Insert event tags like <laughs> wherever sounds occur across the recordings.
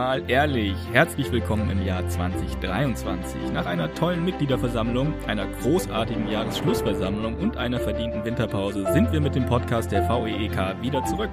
mal ehrlich. Herzlich willkommen im Jahr 2023. Nach einer tollen Mitgliederversammlung, einer großartigen Jahresschlussversammlung und einer verdienten Winterpause sind wir mit dem Podcast der VEEK wieder zurück.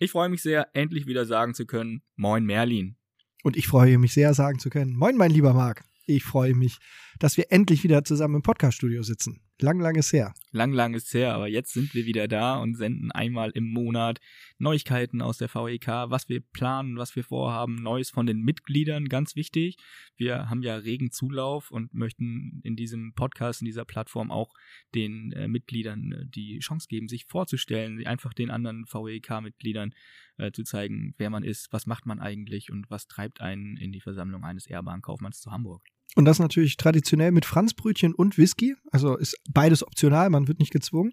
Ich freue mich sehr, endlich wieder sagen zu können, Moin Merlin. Und ich freue mich sehr, sagen zu können, Moin mein lieber Marc. Ich freue mich, dass wir endlich wieder zusammen im Podcaststudio sitzen. Lang, lang ist her. Lang, lang ist her, aber jetzt sind wir wieder da und senden einmal im Monat Neuigkeiten aus der VEK, was wir planen, was wir vorhaben, Neues von den Mitgliedern, ganz wichtig. Wir haben ja regen Zulauf und möchten in diesem Podcast, in dieser Plattform auch den äh, Mitgliedern äh, die Chance geben, sich vorzustellen, einfach den anderen VEK-Mitgliedern äh, zu zeigen, wer man ist, was macht man eigentlich und was treibt einen in die Versammlung eines Ehrbahnkaufmanns zu Hamburg. Und das natürlich traditionell mit Franzbrötchen und Whisky. Also ist beides optional, man wird nicht gezwungen.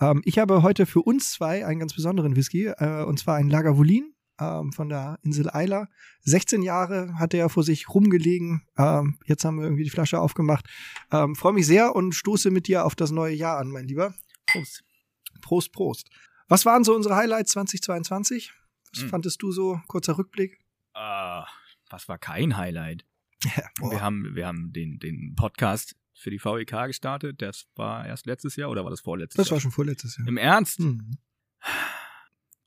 Ähm, ich habe heute für uns zwei einen ganz besonderen Whisky, äh, und zwar einen Lagavulin ähm, von der Insel Eila. 16 Jahre hat er vor sich rumgelegen. Ähm, jetzt haben wir irgendwie die Flasche aufgemacht. Ähm, Freue mich sehr und stoße mit dir auf das neue Jahr an, mein Lieber. Prost. Prost, Prost. Was waren so unsere Highlights 2022? Was hm. fandest du so? Kurzer Rückblick. Uh, was war kein Highlight? Ja, wir haben, wir haben den, den Podcast für die VEK gestartet. Das war erst letztes Jahr oder war das vorletztes das Jahr? Das war schon vorletztes Jahr. Im Ernst? Mhm.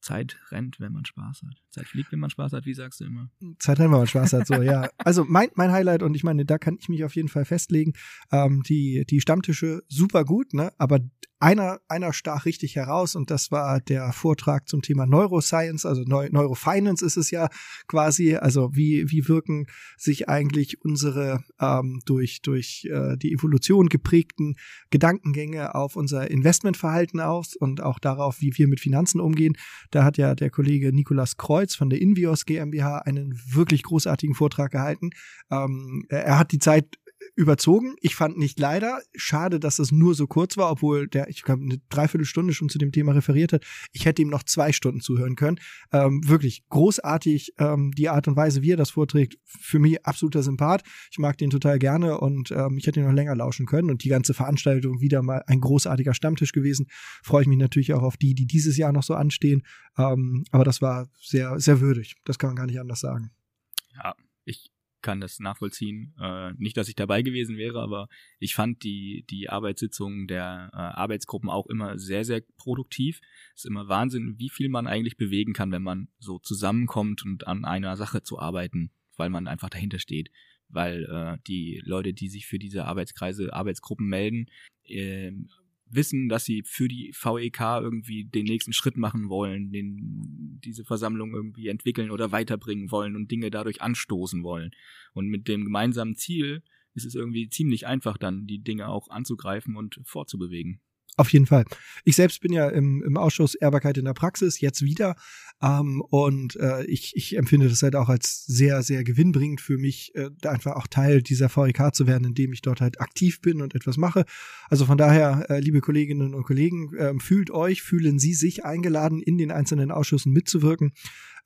Zeit rennt, wenn man Spaß hat. Zeit fliegt, wenn man Spaß hat, wie sagst du immer? Zeit rennt, wenn man Spaß hat, so, ja. <laughs> Also mein, mein Highlight, und ich meine, da kann ich mich auf jeden Fall festlegen, ähm, die, die Stammtische super gut, ne? Aber einer, einer stach richtig heraus und das war der Vortrag zum Thema Neuroscience, also Neu Neurofinance ist es ja quasi, also wie, wie wirken sich eigentlich unsere ähm, durch, durch äh, die Evolution geprägten Gedankengänge auf unser Investmentverhalten aus und auch darauf, wie wir mit Finanzen umgehen. Da hat ja der Kollege Nikolas Kreuz von der Invios GmbH einen wirklich großartigen Vortrag gehalten. Ähm, er hat die Zeit überzogen. Ich fand nicht leider. Schade, dass es nur so kurz war, obwohl der, ich glaube, eine Dreiviertelstunde schon zu dem Thema referiert hat. Ich hätte ihm noch zwei Stunden zuhören können. Ähm, wirklich großartig ähm, die Art und Weise, wie er das vorträgt. Für mich absoluter Sympath. Ich mag den total gerne und ähm, ich hätte ihn noch länger lauschen können. Und die ganze Veranstaltung wieder mal ein großartiger Stammtisch gewesen. Freue ich mich natürlich auch auf die, die dieses Jahr noch so anstehen. Ähm, aber das war sehr, sehr würdig. Das kann man gar nicht anders sagen. Ja, ich kann das nachvollziehen. Äh, nicht, dass ich dabei gewesen wäre, aber ich fand die, die Arbeitssitzungen der äh, Arbeitsgruppen auch immer sehr, sehr produktiv. Es ist immer Wahnsinn, wie viel man eigentlich bewegen kann, wenn man so zusammenkommt und an einer Sache zu arbeiten, weil man einfach dahinter steht. Weil äh, die Leute, die sich für diese Arbeitskreise, Arbeitsgruppen melden, äh, wissen, dass sie für die VEK irgendwie den nächsten Schritt machen wollen, den, diese Versammlung irgendwie entwickeln oder weiterbringen wollen und Dinge dadurch anstoßen wollen. Und mit dem gemeinsamen Ziel ist es irgendwie ziemlich einfach dann, die Dinge auch anzugreifen und vorzubewegen. Auf jeden Fall. Ich selbst bin ja im, im Ausschuss Ehrbarkeit in der Praxis jetzt wieder ähm, und äh, ich, ich empfinde das halt auch als sehr, sehr gewinnbringend für mich, äh, einfach auch Teil dieser VEK zu werden, indem ich dort halt aktiv bin und etwas mache. Also von daher, äh, liebe Kolleginnen und Kollegen, äh, fühlt euch, fühlen Sie sich eingeladen, in den einzelnen Ausschüssen mitzuwirken.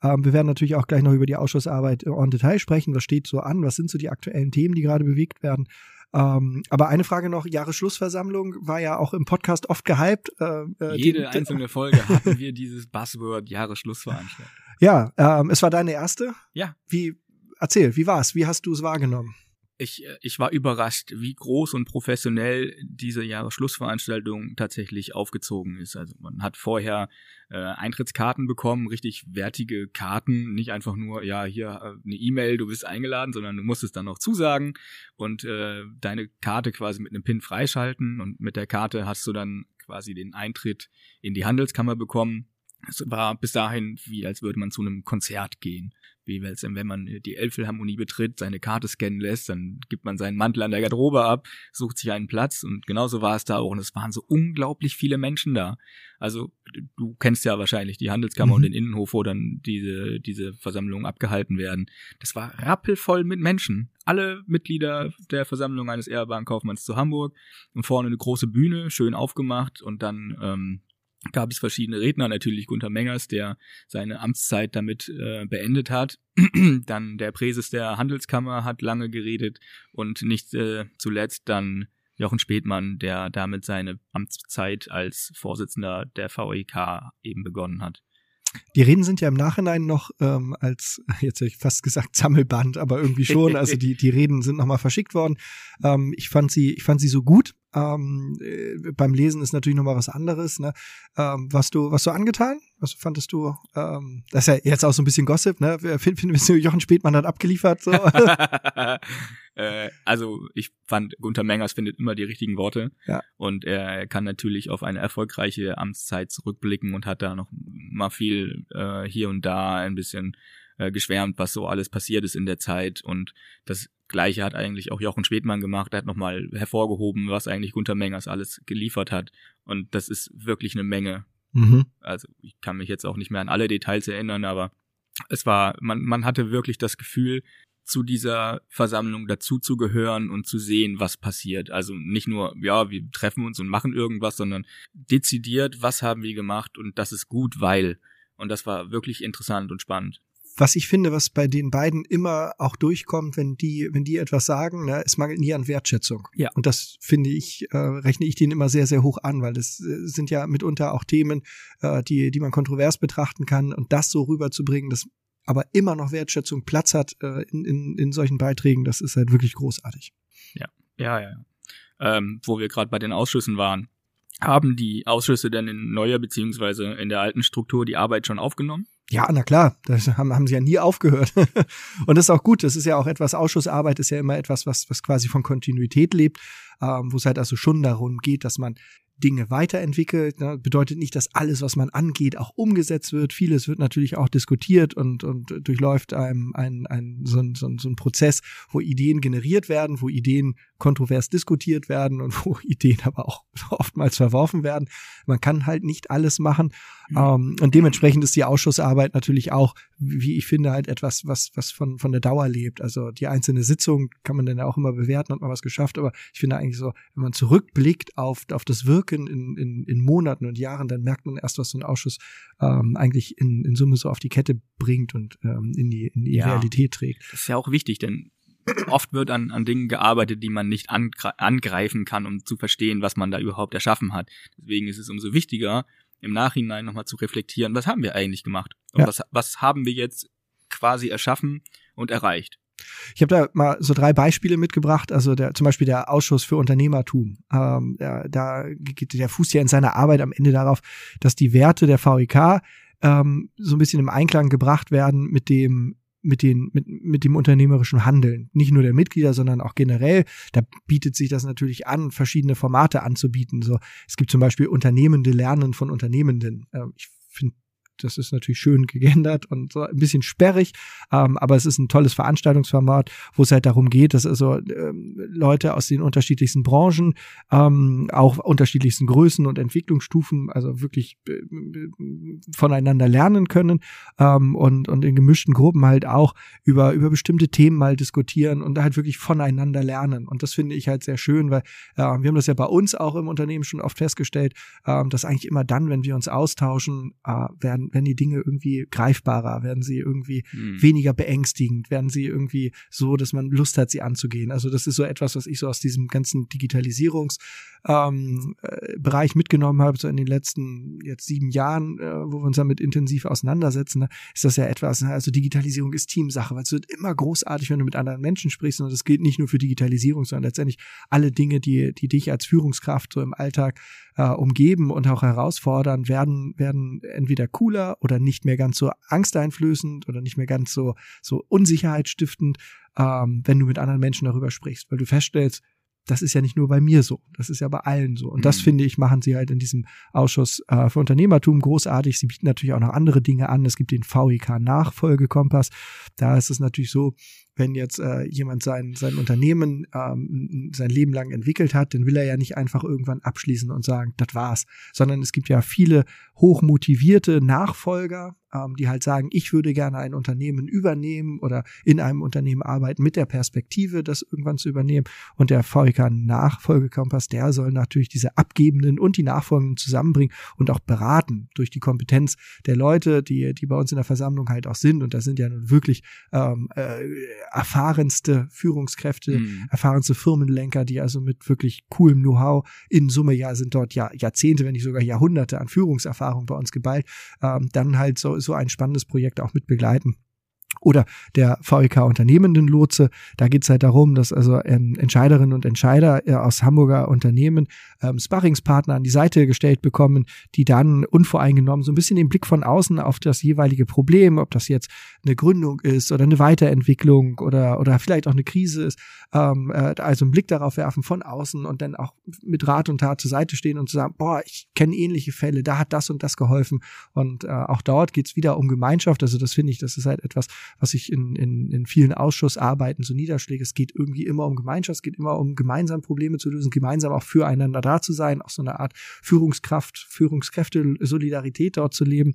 Ähm, wir werden natürlich auch gleich noch über die Ausschussarbeit en Detail sprechen. Was steht so an? Was sind so die aktuellen Themen, die gerade bewegt werden? Ähm, aber eine Frage noch, Jahresschlussversammlung war ja auch im Podcast oft gehypt. Äh, äh Jede die, einzelne Folge hatten wir dieses Buzzword Jahresschlussveranstaltung. Ja, ähm, es war deine erste? Ja. Wie, erzähl, wie war's? Wie hast du es wahrgenommen? Ich, äh, ich war überrascht, wie groß und professionell diese Jahresschlussveranstaltung tatsächlich aufgezogen ist. Also man hat vorher äh, Eintrittskarten bekommen, richtig wertige Karten, nicht einfach nur, ja, hier äh, eine E-Mail, du bist eingeladen, sondern du musstest dann noch zusagen und äh, deine Karte quasi mit einem Pin freischalten und mit der Karte hast du dann quasi den Eintritt in die Handelskammer bekommen. Es war bis dahin wie, als würde man zu einem Konzert gehen wie wenn man die Elbphilharmonie betritt, seine Karte scannen lässt, dann gibt man seinen Mantel an der Garderobe ab, sucht sich einen Platz und genauso war es da auch und es waren so unglaublich viele Menschen da. Also du kennst ja wahrscheinlich die Handelskammer mhm. und den Innenhof, wo dann diese, diese Versammlungen abgehalten werden. Das war rappelvoll mit Menschen. Alle Mitglieder der Versammlung eines Ehrbahnkaufmanns zu Hamburg und vorne eine große Bühne, schön aufgemacht und dann ähm, gab es verschiedene Redner, natürlich Gunther Mengers, der seine Amtszeit damit äh, beendet hat. <clears throat> dann der Präses der Handelskammer hat lange geredet und nicht äh, zuletzt dann Jochen Spätmann, der damit seine Amtszeit als Vorsitzender der VEK eben begonnen hat. Die Reden sind ja im Nachhinein noch ähm, als, <laughs> jetzt hätte ich fast gesagt Sammelband, aber irgendwie schon. Also die, die Reden sind nochmal verschickt worden. Ähm, ich fand sie, ich fand sie so gut. Ähm, äh, beim Lesen ist natürlich nochmal was anderes. Ne? Ähm, was du, was du angetan? Was fandest du? Ähm, das ist ja jetzt auch so ein bisschen Gossip, ne? Finden wir, Jochen Spätmann hat abgeliefert. So. <laughs> äh, also ich fand, Gunther Mengers findet immer die richtigen Worte. Ja. Und er kann natürlich auf eine erfolgreiche Amtszeit zurückblicken und hat da noch mal viel äh, hier und da ein bisschen äh, geschwärmt, was so alles passiert ist in der Zeit. Und das Gleiche hat eigentlich auch Jochen Schwedmann gemacht. Er hat nochmal hervorgehoben, was eigentlich Gunter Mengers alles geliefert hat. Und das ist wirklich eine Menge. Mhm. Also ich kann mich jetzt auch nicht mehr an alle Details erinnern, aber es war, man, man hatte wirklich das Gefühl, zu dieser Versammlung dazuzugehören und zu sehen, was passiert. Also nicht nur, ja, wir treffen uns und machen irgendwas, sondern dezidiert, was haben wir gemacht und das ist gut, weil. Und das war wirklich interessant und spannend was ich finde, was bei den beiden immer auch durchkommt, wenn die, wenn die etwas sagen, ne, es mangelt nie an Wertschätzung. Ja. Und das finde ich, äh, rechne ich denen immer sehr, sehr hoch an, weil das äh, sind ja mitunter auch Themen, äh, die, die man kontrovers betrachten kann und das so rüberzubringen, dass aber immer noch Wertschätzung Platz hat äh, in, in, in solchen Beiträgen, das ist halt wirklich großartig. Ja, ja, ja. Ähm, wo wir gerade bei den Ausschüssen waren, haben die Ausschüsse denn in neuer beziehungsweise in der alten Struktur die Arbeit schon aufgenommen? Ja, na klar, das haben, haben sie ja nie aufgehört. <laughs> und das ist auch gut, das ist ja auch etwas, Ausschussarbeit ist ja immer etwas, was, was quasi von Kontinuität lebt, ähm, wo es halt also schon darum geht, dass man Dinge weiterentwickelt. Ne? Bedeutet nicht, dass alles, was man angeht, auch umgesetzt wird. Vieles wird natürlich auch diskutiert und, und durchläuft einem ein, ein, so, ein, so, ein, so ein Prozess, wo Ideen generiert werden, wo Ideen kontrovers diskutiert werden und <laughs> wo Ideen aber auch oftmals verworfen werden. Man kann halt nicht alles machen. Mhm. Und dementsprechend ist die Ausschussarbeit natürlich auch, wie ich finde, halt etwas, was, was von, von der Dauer lebt. Also die einzelne Sitzung kann man dann ja auch immer bewerten, hat man was geschafft. Aber ich finde eigentlich so, wenn man zurückblickt auf, auf das Wirken in, in, in Monaten und Jahren, dann merkt man erst, was so ein Ausschuss ähm, eigentlich in, in Summe so auf die Kette bringt und ähm, in die, in die ja, Realität trägt. Das ist ja auch wichtig, denn oft wird an, an Dingen gearbeitet, die man nicht angreifen kann, um zu verstehen, was man da überhaupt erschaffen hat. Deswegen ist es umso wichtiger, im Nachhinein nochmal zu reflektieren, was haben wir eigentlich gemacht? Und ja. was, was haben wir jetzt quasi erschaffen und erreicht? Ich habe da mal so drei Beispiele mitgebracht, also der, zum Beispiel der Ausschuss für Unternehmertum. Ähm, der, da geht der Fuß ja in seiner Arbeit am Ende darauf, dass die Werte der VEK ähm, so ein bisschen im Einklang gebracht werden mit dem mit, den, mit, mit dem unternehmerischen Handeln. Nicht nur der Mitglieder, sondern auch generell. Da bietet sich das natürlich an, verschiedene Formate anzubieten. So, es gibt zum Beispiel Unternehmende lernen von Unternehmenden. Ähm, ich finde das ist natürlich schön gegendert und so ein bisschen sperrig, ähm, aber es ist ein tolles Veranstaltungsformat, wo es halt darum geht, dass also ähm, Leute aus den unterschiedlichsten Branchen, ähm, auch unterschiedlichsten Größen und Entwicklungsstufen, also wirklich äh, voneinander lernen können ähm, und, und in gemischten Gruppen halt auch über, über bestimmte Themen mal diskutieren und halt wirklich voneinander lernen. Und das finde ich halt sehr schön, weil äh, wir haben das ja bei uns auch im Unternehmen schon oft festgestellt, äh, dass eigentlich immer dann, wenn wir uns austauschen, äh, werden werden, die Dinge irgendwie greifbarer, werden sie irgendwie mhm. weniger beängstigend, werden sie irgendwie so, dass man Lust hat, sie anzugehen. Also das ist so etwas, was ich so aus diesem ganzen Digitalisierungsbereich ähm, äh, mitgenommen habe, so in den letzten jetzt sieben Jahren, äh, wo wir uns damit intensiv auseinandersetzen, ne, ist das ja etwas, ne? also Digitalisierung ist Teamsache, weil es wird immer großartig, wenn du mit anderen Menschen sprichst und das gilt nicht nur für Digitalisierung, sondern letztendlich alle Dinge, die, die dich als Führungskraft so im Alltag äh, umgeben und auch herausfordern, werden, werden entweder cooler oder nicht mehr ganz so angsteinflößend oder nicht mehr ganz so, so unsicherheitsstiftend, ähm, wenn du mit anderen Menschen darüber sprichst, weil du feststellst, das ist ja nicht nur bei mir so, das ist ja bei allen so. Und das mhm. finde ich, machen sie halt in diesem Ausschuss äh, für Unternehmertum großartig. Sie bieten natürlich auch noch andere Dinge an. Es gibt den VEK Nachfolgekompass. Da ist es natürlich so, wenn jetzt äh, jemand sein, sein Unternehmen ähm, sein Leben lang entwickelt hat, dann will er ja nicht einfach irgendwann abschließen und sagen, das war's, sondern es gibt ja viele hochmotivierte Nachfolger, ähm, die halt sagen, ich würde gerne ein Unternehmen übernehmen oder in einem Unternehmen arbeiten mit der Perspektive, das irgendwann zu übernehmen. Und der VEK Nachfolgekompass, der soll natürlich diese Abgebenden und die Nachfolgenden zusammenbringen und auch beraten durch die Kompetenz der Leute, die, die bei uns in der Versammlung halt auch sind. Und das sind ja nun wirklich ähm, äh, erfahrenste Führungskräfte, mhm. erfahrenste Firmenlenker, die also mit wirklich coolem Know-how in Summe ja sind dort ja Jahrzehnte, wenn nicht sogar Jahrhunderte an Führungserfahrung bei uns geballt, ähm, dann halt so so ein spannendes Projekt auch mit begleiten. Oder der VEK Unternehmendenlotse, da geht's halt darum, dass also ähm, Entscheiderinnen und Entscheider äh, aus Hamburger Unternehmen ähm, Sparringspartner an die Seite gestellt bekommen, die dann unvoreingenommen so ein bisschen den Blick von außen auf das jeweilige Problem, ob das jetzt eine Gründung ist oder eine Weiterentwicklung oder, oder vielleicht auch eine Krise ist, ähm, äh, also einen Blick darauf werfen von außen und dann auch mit Rat und Tat zur Seite stehen und zu sagen, boah, ich kenne ähnliche Fälle, da hat das und das geholfen. Und äh, auch dort geht's wieder um Gemeinschaft. Also das finde ich, das ist halt etwas, was ich in, in, in vielen Ausschussarbeiten so niederschläge. Es geht irgendwie immer um Gemeinschaft, es geht immer um gemeinsam Probleme zu lösen, gemeinsam auch füreinander da zu sein, auch so eine Art Führungskraft, Führungskräfte, Solidarität dort zu leben.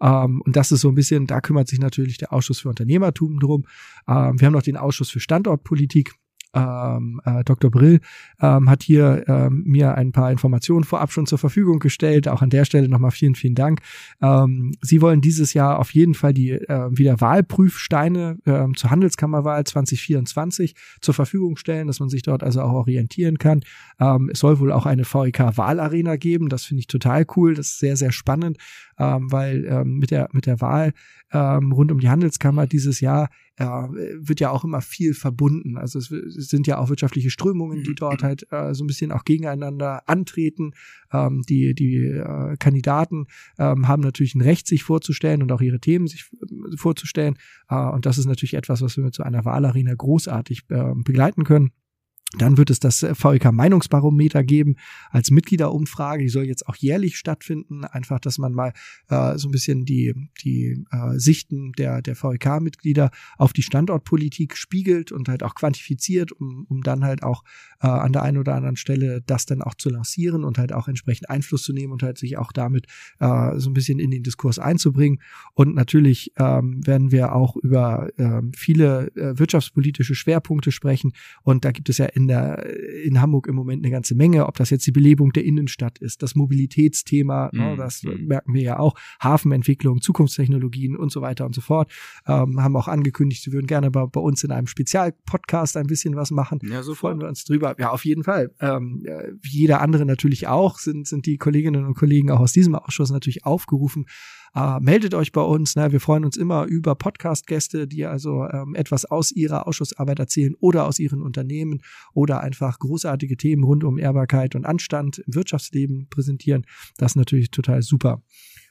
Ähm, und das ist so ein bisschen, da kümmert sich natürlich der Ausschuss für Unternehmertum drum. Ähm, wir haben noch den Ausschuss für Standortpolitik ähm, äh, Dr. Brill ähm, hat hier ähm, mir ein paar Informationen vorab schon zur Verfügung gestellt. Auch an der Stelle nochmal vielen, vielen Dank. Ähm, Sie wollen dieses Jahr auf jeden Fall die äh, wieder Wahlprüfsteine äh, zur Handelskammerwahl 2024 zur Verfügung stellen, dass man sich dort also auch orientieren kann. Ähm, es soll wohl auch eine VEK-Wahlarena geben. Das finde ich total cool. Das ist sehr, sehr spannend, ähm, weil ähm, mit der mit der Wahl ähm, rund um die Handelskammer dieses Jahr äh, wird ja auch immer viel verbunden. Also es, es, sind ja auch wirtschaftliche Strömungen, die dort <clears throat> halt äh, so ein bisschen auch gegeneinander antreten. Ähm, die die äh, Kandidaten ähm, haben natürlich ein Recht, sich vorzustellen und auch ihre Themen sich äh, vorzustellen. Äh, und das ist natürlich etwas, was wir mit so einer Wahlarena großartig äh, begleiten können. Dann wird es das VEK Meinungsbarometer geben als Mitgliederumfrage. Die soll jetzt auch jährlich stattfinden. Einfach, dass man mal äh, so ein bisschen die, die äh, Sichten der, der VEK-Mitglieder auf die Standortpolitik spiegelt und halt auch quantifiziert, um, um dann halt auch äh, an der einen oder anderen Stelle das dann auch zu lancieren und halt auch entsprechend Einfluss zu nehmen und halt sich auch damit äh, so ein bisschen in den Diskurs einzubringen. Und natürlich ähm, werden wir auch über ähm, viele äh, wirtschaftspolitische Schwerpunkte sprechen. Und da gibt es ja in der in Hamburg im Moment eine ganze Menge, ob das jetzt die Belebung der Innenstadt ist, das Mobilitätsthema, mm, ne, das mm. merken wir ja auch, Hafenentwicklung, Zukunftstechnologien und so weiter und so fort. Ähm, haben auch angekündigt, sie würden gerne bei, bei uns in einem Spezialpodcast ein bisschen was machen. Ja, so freuen wir uns drüber. Ja, auf jeden Fall. Ähm, wie jeder andere natürlich auch, sind, sind die Kolleginnen und Kollegen auch aus diesem Ausschuss natürlich aufgerufen, äh, meldet euch bei uns. Ne? Wir freuen uns immer über Podcast-Gäste, die also ähm, etwas aus ihrer Ausschussarbeit erzählen oder aus ihren Unternehmen oder einfach großartige Themen rund um Ehrbarkeit und Anstand im Wirtschaftsleben präsentieren. Das ist natürlich total super.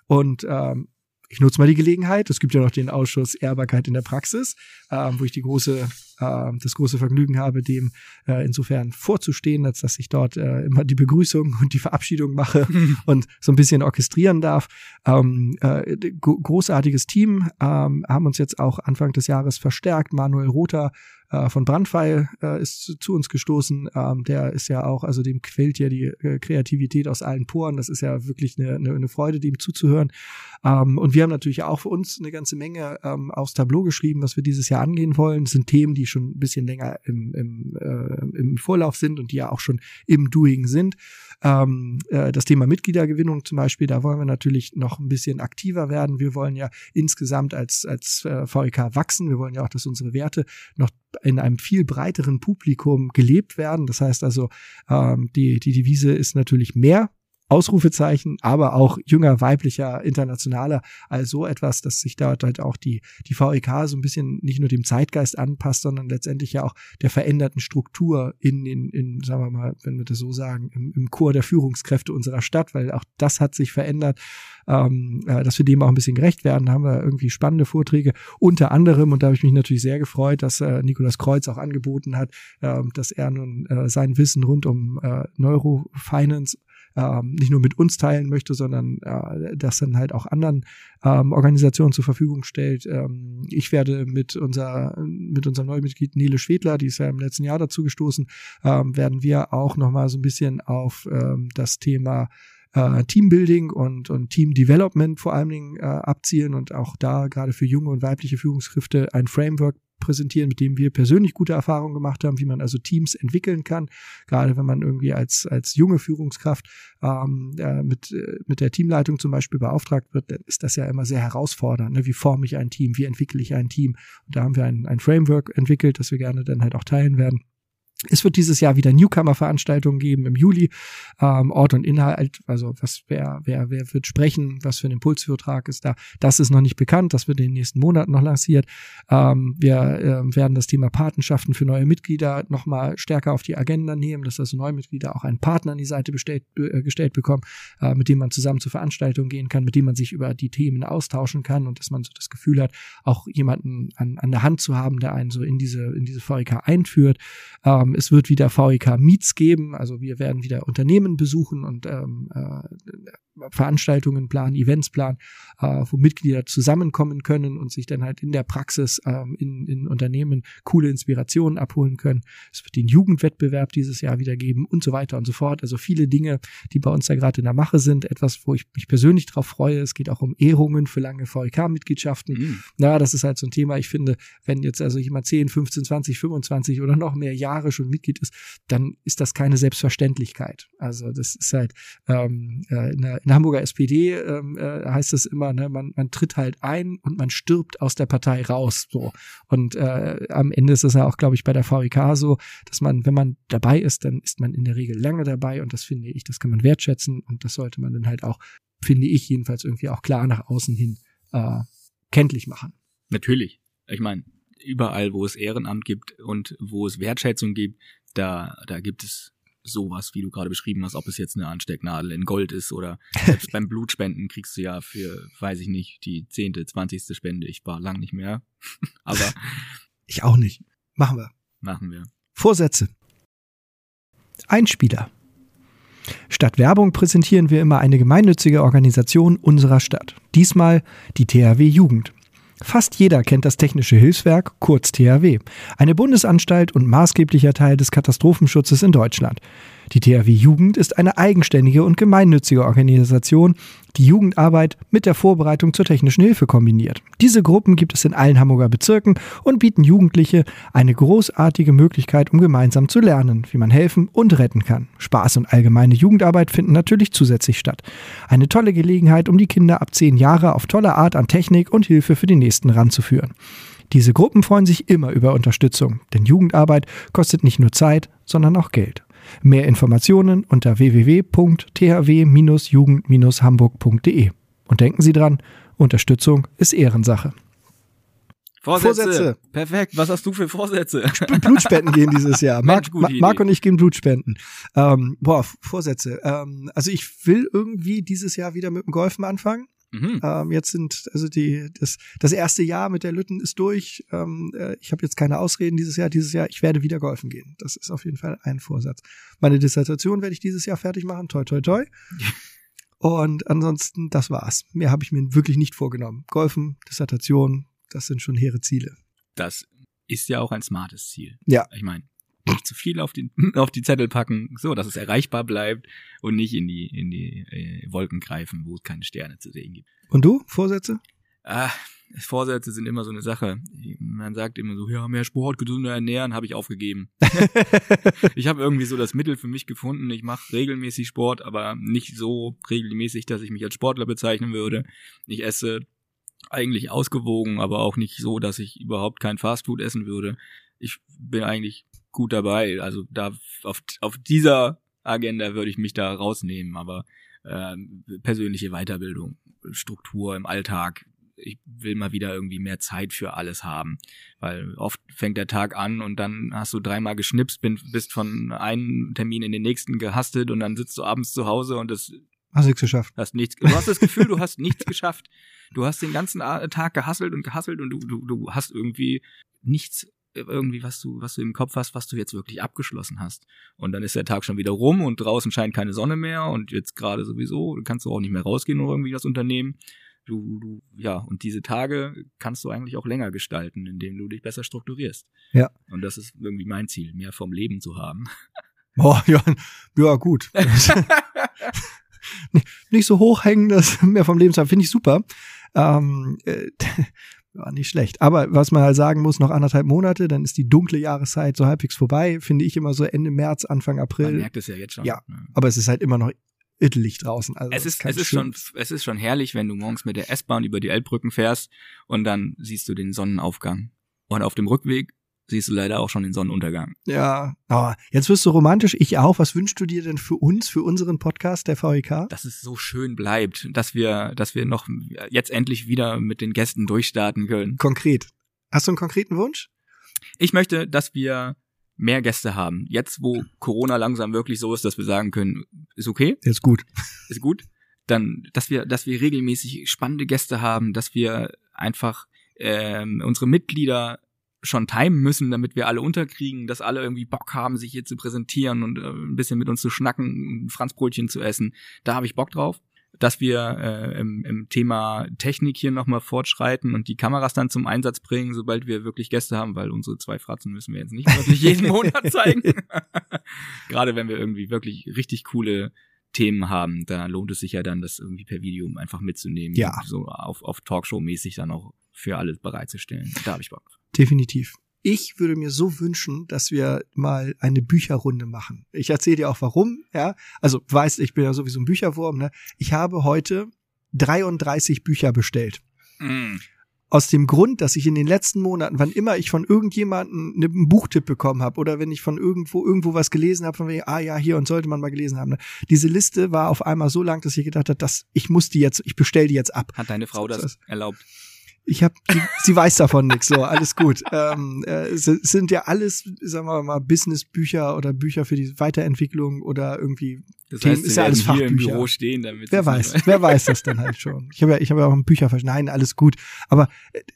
Und ähm, ich nutze mal die Gelegenheit. Es gibt ja noch den Ausschuss Ehrbarkeit in der Praxis, äh, wo ich die große äh, das große Vergnügen habe, dem äh, insofern vorzustehen, als dass ich dort äh, immer die Begrüßung <laughs> und die Verabschiedung mache und so ein bisschen orchestrieren darf. Ähm, äh, großartiges Team, ähm, haben uns jetzt auch Anfang des Jahres verstärkt. Manuel Rother äh, von Brandpfeil äh, ist zu uns gestoßen. Ähm, der ist ja auch, also dem quält ja die äh, Kreativität aus allen Poren. Das ist ja wirklich eine, eine, eine Freude, dem zuzuhören. Ähm, und wir haben natürlich auch für uns eine ganze Menge ähm, aufs Tableau geschrieben, was wir dieses Jahr angehen wollen. Das sind Themen, die schon ein bisschen länger im, im, äh, im Vorlauf sind und die ja auch schon im Doing sind. Ähm, äh, das Thema Mitgliedergewinnung zum Beispiel, da wollen wir natürlich noch ein bisschen aktiver werden. Wir wollen ja insgesamt als, als äh, VEK wachsen. Wir wollen ja auch, dass unsere Werte noch in einem viel breiteren Publikum gelebt werden. Das heißt also, ähm, die, die Devise ist natürlich mehr Ausrufezeichen, aber auch jünger, weiblicher, internationaler, also etwas, dass sich dort halt auch die, die VEK so ein bisschen nicht nur dem Zeitgeist anpasst, sondern letztendlich ja auch der veränderten Struktur in, in, in sagen wir mal, wenn wir das so sagen, im, im Chor der Führungskräfte unserer Stadt, weil auch das hat sich verändert, ähm, äh, dass wir dem auch ein bisschen gerecht werden, haben wir irgendwie spannende Vorträge, unter anderem, und da habe ich mich natürlich sehr gefreut, dass äh, Nikolas Kreuz auch angeboten hat, äh, dass er nun äh, sein Wissen rund um äh, Neurofinance ähm, nicht nur mit uns teilen möchte, sondern äh, das dann halt auch anderen ähm, Organisationen zur Verfügung stellt. Ähm, ich werde mit unser mit unserem neuen Mitglied Nele Schwedler, die ist ja im letzten Jahr dazu gestoßen, ähm, werden wir auch noch mal so ein bisschen auf ähm, das Thema äh, Teambuilding und, und Team Development vor allen Dingen äh, abzielen und auch da gerade für junge und weibliche Führungskräfte ein Framework präsentieren, mit dem wir persönlich gute Erfahrungen gemacht haben, wie man also Teams entwickeln kann. Gerade wenn man irgendwie als, als junge Führungskraft ähm, äh, mit, äh, mit der Teamleitung zum Beispiel beauftragt wird, dann ist das ja immer sehr herausfordernd. Ne? Wie forme ich ein Team? Wie entwickle ich ein Team? Und da haben wir ein, ein Framework entwickelt, das wir gerne dann halt auch teilen werden. Es wird dieses Jahr wieder Newcomer-Veranstaltungen geben im Juli. Ähm, Ort und Inhalt, also was wer, wer, wer wird sprechen, was für ein Impulsvortrag ist da, das ist noch nicht bekannt, das wird in den nächsten Monaten noch lanciert. Ähm, wir äh, werden das Thema Patenschaften für neue Mitglieder nochmal stärker auf die Agenda nehmen, dass also neue Mitglieder auch einen Partner an die Seite bestellt, äh, gestellt bekommen, äh, mit dem man zusammen zur Veranstaltung gehen kann, mit dem man sich über die Themen austauschen kann und dass man so das Gefühl hat, auch jemanden an, an der Hand zu haben, der einen so in diese, in diese VEK einführt. Ähm, ähm, es wird wieder VEK Meets geben, also wir werden wieder Unternehmen besuchen und ähm, äh, Veranstaltungen planen, Events planen, äh, wo Mitglieder zusammenkommen können und sich dann halt in der Praxis ähm, in, in Unternehmen coole Inspirationen abholen können. Es wird den Jugendwettbewerb dieses Jahr wieder geben und so weiter und so fort. Also viele Dinge, die bei uns da gerade in der Mache sind. Etwas, wo ich mich persönlich drauf freue. Es geht auch um Ehrungen für lange VEK-Mitgliedschaften. Mhm. Na, das ist halt so ein Thema. Ich finde, wenn jetzt also jemand 10, 15, 20, 25 oder noch mehr Jahre schon Mitglied ist, dann ist das keine Selbstverständlichkeit. Also das ist halt ähm, äh, in, der, in der Hamburger SPD ähm, äh, heißt es immer, ne, man, man tritt halt ein und man stirbt aus der Partei raus. So. Und äh, am Ende ist es ja auch, glaube ich, bei der VEK so, dass man, wenn man dabei ist, dann ist man in der Regel lange dabei und das finde ich, das kann man wertschätzen und das sollte man dann halt auch, finde ich jedenfalls irgendwie auch klar nach außen hin äh, kenntlich machen. Natürlich. Ich meine, überall, wo es Ehrenamt gibt und wo es Wertschätzung gibt, da, da gibt es sowas, wie du gerade beschrieben hast, ob es jetzt eine Anstecknadel in Gold ist oder selbst <laughs> beim Blutspenden kriegst du ja für, weiß ich nicht, die zehnte, zwanzigste Spende. Ich war lang nicht mehr, <laughs> aber <laughs> ich auch nicht. Machen wir. Machen wir. Vorsätze. Einspieler. Statt Werbung präsentieren wir immer eine gemeinnützige Organisation unserer Stadt. Diesmal die THW Jugend. Fast jeder kennt das Technische Hilfswerk, kurz THW, eine Bundesanstalt und maßgeblicher Teil des Katastrophenschutzes in Deutschland. Die THW Jugend ist eine eigenständige und gemeinnützige Organisation, die Jugendarbeit mit der Vorbereitung zur technischen Hilfe kombiniert. Diese Gruppen gibt es in allen Hamburger Bezirken und bieten Jugendliche eine großartige Möglichkeit, um gemeinsam zu lernen, wie man helfen und retten kann. Spaß und allgemeine Jugendarbeit finden natürlich zusätzlich statt. Eine tolle Gelegenheit, um die Kinder ab zehn Jahre auf tolle Art an Technik und Hilfe für den nächsten ranzuführen. Diese Gruppen freuen sich immer über Unterstützung, denn Jugendarbeit kostet nicht nur Zeit, sondern auch Geld. Mehr Informationen unter www.thw-jugend-hamburg.de. Und denken Sie dran, Unterstützung ist Ehrensache. Vorsätze. Vorsätze. Perfekt. Was hast du für Vorsätze? Blutspenden gehen dieses Jahr. <laughs> Marc, Marc und ich gehen Blutspenden. Ähm, boah, Vorsätze. Ähm, also ich will irgendwie dieses Jahr wieder mit dem Golfen anfangen. Mhm. Ähm, jetzt sind also die das das erste Jahr mit der Lütten ist durch. Ähm, äh, ich habe jetzt keine Ausreden dieses Jahr. Dieses Jahr ich werde wieder golfen gehen. Das ist auf jeden Fall ein Vorsatz. Meine Dissertation werde ich dieses Jahr fertig machen. Toi toi toi. <laughs> Und ansonsten das war's. Mehr habe ich mir wirklich nicht vorgenommen. Golfen, Dissertation, das sind schon hehre Ziele. Das ist ja auch ein smartes Ziel. Ja. Ich meine, nicht zu viel auf die, <laughs> auf die Zettel packen, so dass es erreichbar bleibt und nicht in die, in die äh, Wolken greifen, wo es keine Sterne zu sehen gibt. Und du, Vorsätze? Ah, Vorsätze sind immer so eine Sache. Man sagt immer so, ja, mehr Sport, gesünder ernähren, habe ich aufgegeben. <laughs> ich habe irgendwie so das Mittel für mich gefunden. Ich mache regelmäßig Sport, aber nicht so regelmäßig, dass ich mich als Sportler bezeichnen würde. Ich esse eigentlich ausgewogen, aber auch nicht so, dass ich überhaupt kein Fastfood essen würde. Ich bin eigentlich gut dabei. Also da auf, auf dieser Agenda würde ich mich da rausnehmen, aber äh, persönliche Weiterbildung, Struktur im Alltag, ich will mal wieder irgendwie mehr Zeit für alles haben. Weil oft fängt der Tag an und dann hast du dreimal geschnipst, bist von einem Termin in den nächsten gehastet und dann sitzt du abends zu Hause und das Hast nichts geschafft. Hast nichts, du hast das Gefühl, du hast nichts geschafft. Du hast den ganzen Tag gehasselt und gehasselt und du, du, du hast irgendwie nichts irgendwie, was du, was du im Kopf hast, was du jetzt wirklich abgeschlossen hast. Und dann ist der Tag schon wieder rum und draußen scheint keine Sonne mehr und jetzt gerade sowieso, kannst du auch nicht mehr rausgehen oder irgendwie das Unternehmen. Du, du, ja, und diese Tage kannst du eigentlich auch länger gestalten, indem du dich besser strukturierst. Ja. Und das ist irgendwie mein Ziel, mehr vom Leben zu haben. <laughs> Boah, ja, ja gut. <laughs> nicht so hochhängen, das mehr vom Leben zu haben, finde ich super. Ähm, äh, ja, nicht schlecht. Aber was man halt sagen muss, noch anderthalb Monate, dann ist die dunkle Jahreszeit so halbwegs vorbei. Finde ich immer so Ende März, Anfang April. Man merkt es ja jetzt schon. Ja, aber es ist halt immer noch idyllisch draußen. Also es ist, es ist schon, es ist schon herrlich, wenn du morgens mit der S-Bahn über die Elbbrücken fährst und dann siehst du den Sonnenaufgang. Und auf dem Rückweg siehst du leider auch schon den Sonnenuntergang. Ja, oh, jetzt wirst du romantisch, ich auch. Was wünschst du dir denn für uns, für unseren Podcast, der VEK? Dass es so schön bleibt, dass wir, dass wir noch jetzt endlich wieder mit den Gästen durchstarten können. Konkret. Hast du einen konkreten Wunsch? Ich möchte, dass wir mehr Gäste haben. Jetzt, wo Corona langsam wirklich so ist, dass wir sagen können, ist okay. Ist gut. Ist gut. Dann, dass wir, dass wir regelmäßig spannende Gäste haben, dass wir einfach ähm, unsere Mitglieder schon timen müssen, damit wir alle unterkriegen, dass alle irgendwie Bock haben, sich hier zu präsentieren und äh, ein bisschen mit uns zu schnacken, Franzbrötchen zu essen. Da habe ich Bock drauf. Dass wir äh, im, im Thema Technik hier nochmal fortschreiten und die Kameras dann zum Einsatz bringen, sobald wir wirklich Gäste haben, weil unsere zwei Fratzen müssen wir jetzt nicht wirklich jeden Monat zeigen. <laughs> Gerade wenn wir irgendwie wirklich richtig coole Themen haben, da lohnt es sich ja dann, das irgendwie per Video einfach mitzunehmen. Ja. So auf, auf Talkshow-mäßig dann auch für alles bereitzustellen. Da habe ich Bock. Definitiv. Ich würde mir so wünschen, dass wir mal eine Bücherrunde machen. Ich erzähle dir auch warum, ja. Also, du weißt, ich bin ja sowieso ein Bücherwurm, ne? Ich habe heute 33 Bücher bestellt. Mm. Aus dem Grund, dass ich in den letzten Monaten, wann immer ich von irgendjemandem einen Buchtipp bekommen habe oder wenn ich von irgendwo irgendwo was gelesen habe, von wegen, ah ja, hier und sollte man mal gelesen haben. Ne? Diese Liste war auf einmal so lang, dass ich gedacht habe, dass ich muss die jetzt, ich bestell die jetzt ab. Hat deine Frau das, das erlaubt? Ich habe, sie weiß davon nichts, so alles gut. Ähm, äh, es sind ja alles, sagen wir mal, Businessbücher oder Bücher für die Weiterentwicklung oder irgendwie das heißt, ist ja alles Fachbücher. Im Büro stehen, damit wer weiß, wer weiß das dann halt schon. Ich habe ja, ich habe ja auch ein Bücherversch. Nein, alles gut. Aber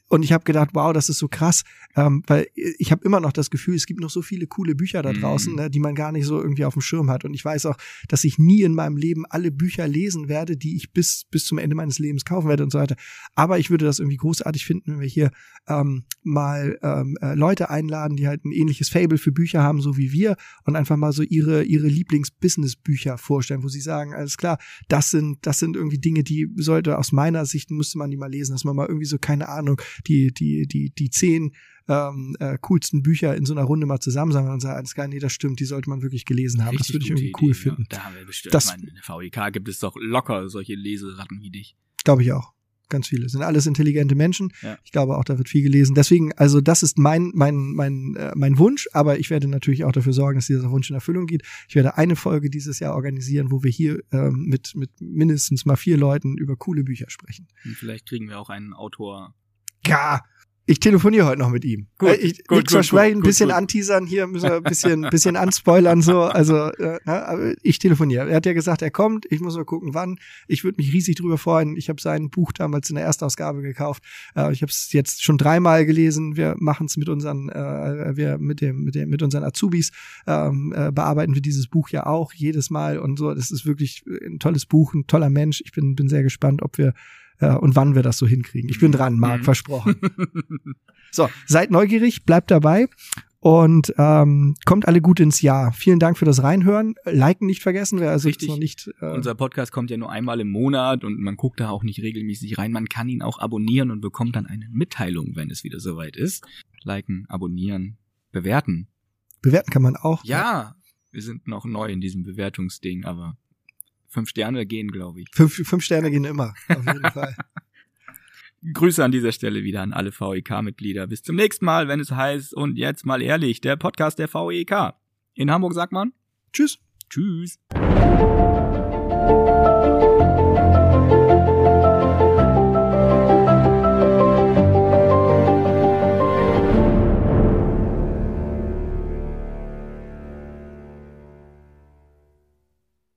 und ich habe gedacht, wow, das ist so krass, ähm, weil ich habe immer noch das Gefühl, es gibt noch so viele coole Bücher da draußen, mm. ne, die man gar nicht so irgendwie auf dem Schirm hat. Und ich weiß auch, dass ich nie in meinem Leben alle Bücher lesen werde, die ich bis bis zum Ende meines Lebens kaufen werde und so weiter. Aber ich würde das irgendwie großartig finden, wenn wir hier ähm, mal ähm, äh, Leute einladen, die halt ein ähnliches Fable für Bücher haben, so wie wir, und einfach mal so ihre ihre Lieblings-Business-Bücher vorstellen, wo sie sagen, alles klar, das sind, das sind irgendwie Dinge, die sollte aus meiner Sicht, müsste man die mal lesen, dass man mal irgendwie so, keine Ahnung, die, die, die, die zehn ähm, äh, coolsten Bücher in so einer Runde mal zusammen sagen und sagen, alles klar, nee, das stimmt, die sollte man wirklich gelesen haben. Richtig das würde ich irgendwie cool Idee, finden. Ja. Da haben wir bestimmt, das, ich meine, in der VIK gibt es doch locker solche Leseratten wie dich. Glaube ich auch ganz viele. Sind alles intelligente Menschen. Ja. Ich glaube auch, da wird viel gelesen. Deswegen, also das ist mein mein mein äh, mein Wunsch, aber ich werde natürlich auch dafür sorgen, dass dieser Wunsch in Erfüllung geht. Ich werde eine Folge dieses Jahr organisieren, wo wir hier ähm, mit mit mindestens mal vier Leuten über coole Bücher sprechen. Und vielleicht kriegen wir auch einen Autor. Ja, ich telefoniere heute noch mit ihm. Gut, äh, ich gut, nichts versprechen, ein bisschen gut. anteasern hier, müssen wir ein <laughs> bisschen, bisschen anspoilern so. Also äh, aber ich telefoniere. Er hat ja gesagt, er kommt. Ich muss mal gucken, wann. Ich würde mich riesig drüber freuen. Ich habe sein Buch damals in der Erstausgabe gekauft. Äh, ich habe es jetzt schon dreimal gelesen. Wir machen es mit unseren, äh, wir mit dem, mit dem, mit unseren Azubis ähm, äh, bearbeiten wir dieses Buch ja auch jedes Mal und so. Das ist wirklich ein tolles Buch, ein toller Mensch. Ich bin, bin sehr gespannt, ob wir äh, und wann wir das so hinkriegen. Ich bin dran, Marc, mhm. versprochen. <laughs> so, seid neugierig, bleibt dabei und ähm, kommt alle gut ins Jahr. Vielen Dank für das Reinhören. Liken nicht vergessen, wer also Richtig. noch nicht. Äh Unser Podcast kommt ja nur einmal im Monat und man guckt da auch nicht regelmäßig rein. Man kann ihn auch abonnieren und bekommt dann eine Mitteilung, wenn es wieder soweit ist. Liken, abonnieren, bewerten. Bewerten kann man auch. Ja, wir sind noch neu in diesem Bewertungsding, aber Fünf Sterne gehen, glaube ich. Fünf, fünf Sterne gehen immer, auf jeden <laughs> Fall. Grüße an dieser Stelle wieder an alle VEK-Mitglieder. Bis zum nächsten Mal, wenn es heißt, und jetzt mal ehrlich, der Podcast der VEK. In Hamburg sagt man Tschüss. Tschüss.